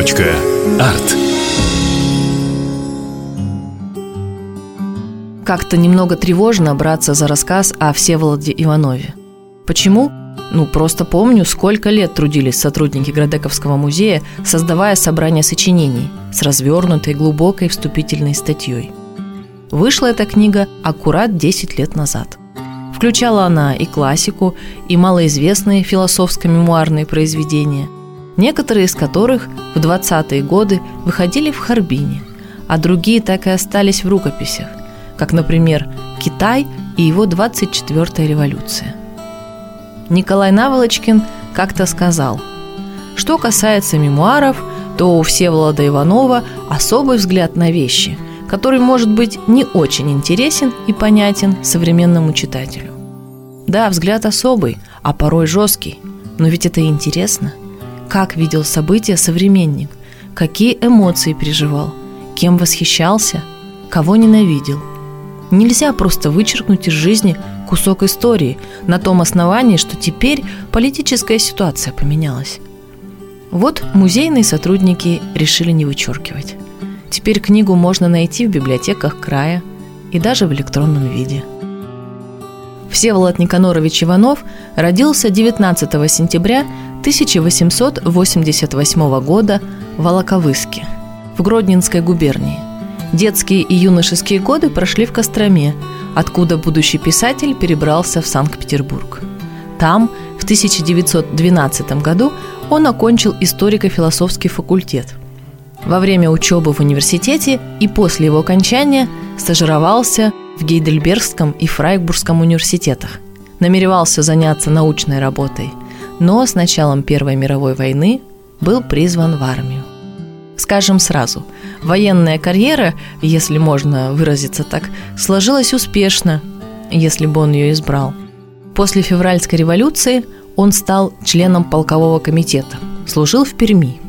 Арт. Как-то немного тревожно браться за рассказ о Всеволоде Иванове. Почему? Ну, просто помню, сколько лет трудились сотрудники Градековского музея, создавая собрание сочинений с развернутой глубокой вступительной статьей. Вышла эта книга аккурат 10 лет назад. Включала она и классику, и малоизвестные философско-мемуарные произведения, некоторые из которых в 20-е годы выходили в Харбине, а другие так и остались в рукописях, как, например, «Китай и его 24-я революция». Николай Наволочкин как-то сказал, что касается мемуаров, то у Всеволода Иванова особый взгляд на вещи, который может быть не очень интересен и понятен современному читателю. Да, взгляд особый, а порой жесткий, но ведь это интересно. Как видел события современник, какие эмоции переживал, кем восхищался, кого ненавидел. Нельзя просто вычеркнуть из жизни кусок истории на том основании, что теперь политическая ситуация поменялась. Вот музейные сотрудники решили не вычеркивать. Теперь книгу можно найти в библиотеках края и даже в электронном виде. Всеволод Никанорович Иванов родился 19 сентября 1888 года в Волоковыске, в Гродненской губернии. Детские и юношеские годы прошли в Костроме – откуда будущий писатель перебрался в Санкт-Петербург. Там, в 1912 году, он окончил историко-философский факультет. Во время учебы в университете и после его окончания стажировался в Гейдельбергском и Фрайбургском университетах. Намеревался заняться научной работой, но с началом Первой мировой войны был призван в армию. Скажем сразу, военная карьера, если можно выразиться так, сложилась успешно, если бы он ее избрал. После февральской революции он стал членом полкового комитета, служил в Перми.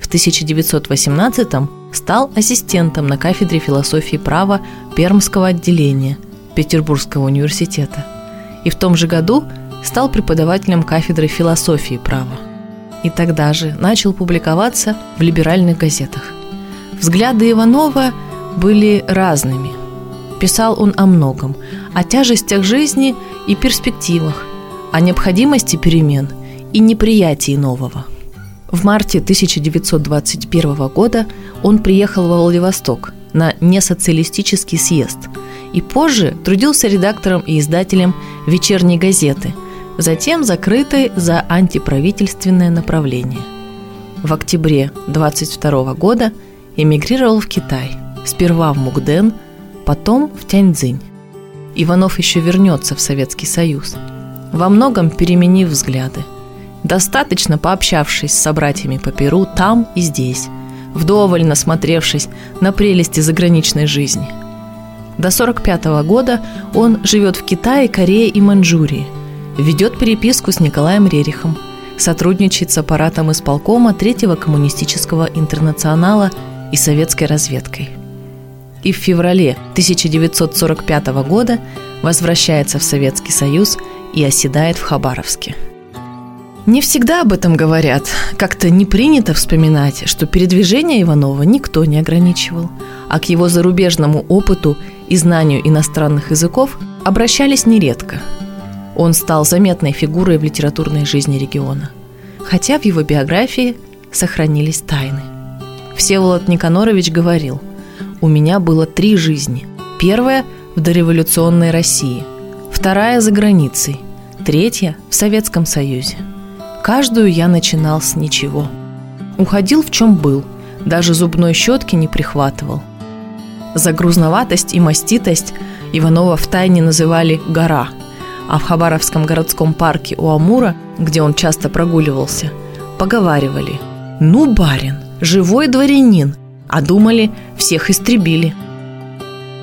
В 1918-м стал ассистентом на кафедре философии права Пермского отделения Петербургского университета. И в том же году стал преподавателем кафедры философии права – и тогда же начал публиковаться в либеральных газетах. Взгляды Иванова были разными. Писал он о многом, о тяжестях жизни и перспективах, о необходимости перемен и неприятии нового. В марте 1921 года он приехал во Владивосток на несоциалистический съезд и позже трудился редактором и издателем «Вечерней газеты», затем закрытой за антиправительственное направление. В октябре 22 года эмигрировал в Китай, сперва в Мукден, потом в Тяньцзинь. Иванов еще вернется в Советский Союз, во многом переменив взгляды. Достаточно пообщавшись с собратьями по Перу там и здесь, вдоволь насмотревшись на прелести заграничной жизни. До 1945 года он живет в Китае, Корее и Маньчжурии – ведет переписку с Николаем Рерихом, сотрудничает с аппаратом исполкома Третьего коммунистического интернационала и советской разведкой. И в феврале 1945 года возвращается в Советский Союз и оседает в Хабаровске. Не всегда об этом говорят. Как-то не принято вспоминать, что передвижение Иванова никто не ограничивал, а к его зарубежному опыту и знанию иностранных языков обращались нередко – он стал заметной фигурой в литературной жизни региона. Хотя в его биографии сохранились тайны. Всеволод Никанорович говорил, «У меня было три жизни. Первая – в дореволюционной России, вторая – за границей, третья – в Советском Союзе. Каждую я начинал с ничего. Уходил в чем был, даже зубной щетки не прихватывал. За грузноватость и маститость Иванова в тайне называли «гора», а в Хабаровском городском парке у Амура, где он часто прогуливался, поговаривали «Ну, барин, живой дворянин», а думали, всех истребили.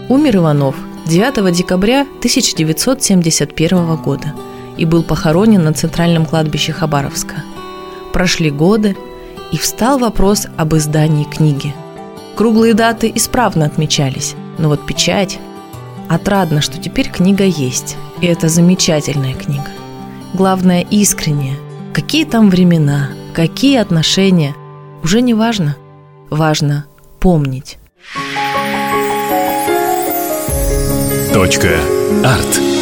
Умер Иванов 9 декабря 1971 года и был похоронен на центральном кладбище Хабаровска. Прошли годы, и встал вопрос об издании книги. Круглые даты исправно отмечались, но вот печать... Отрадно, что теперь книга есть, и это замечательная книга. Главное, искренняя. Какие там времена, какие отношения, уже не важно. Важно помнить. Точка. Арт.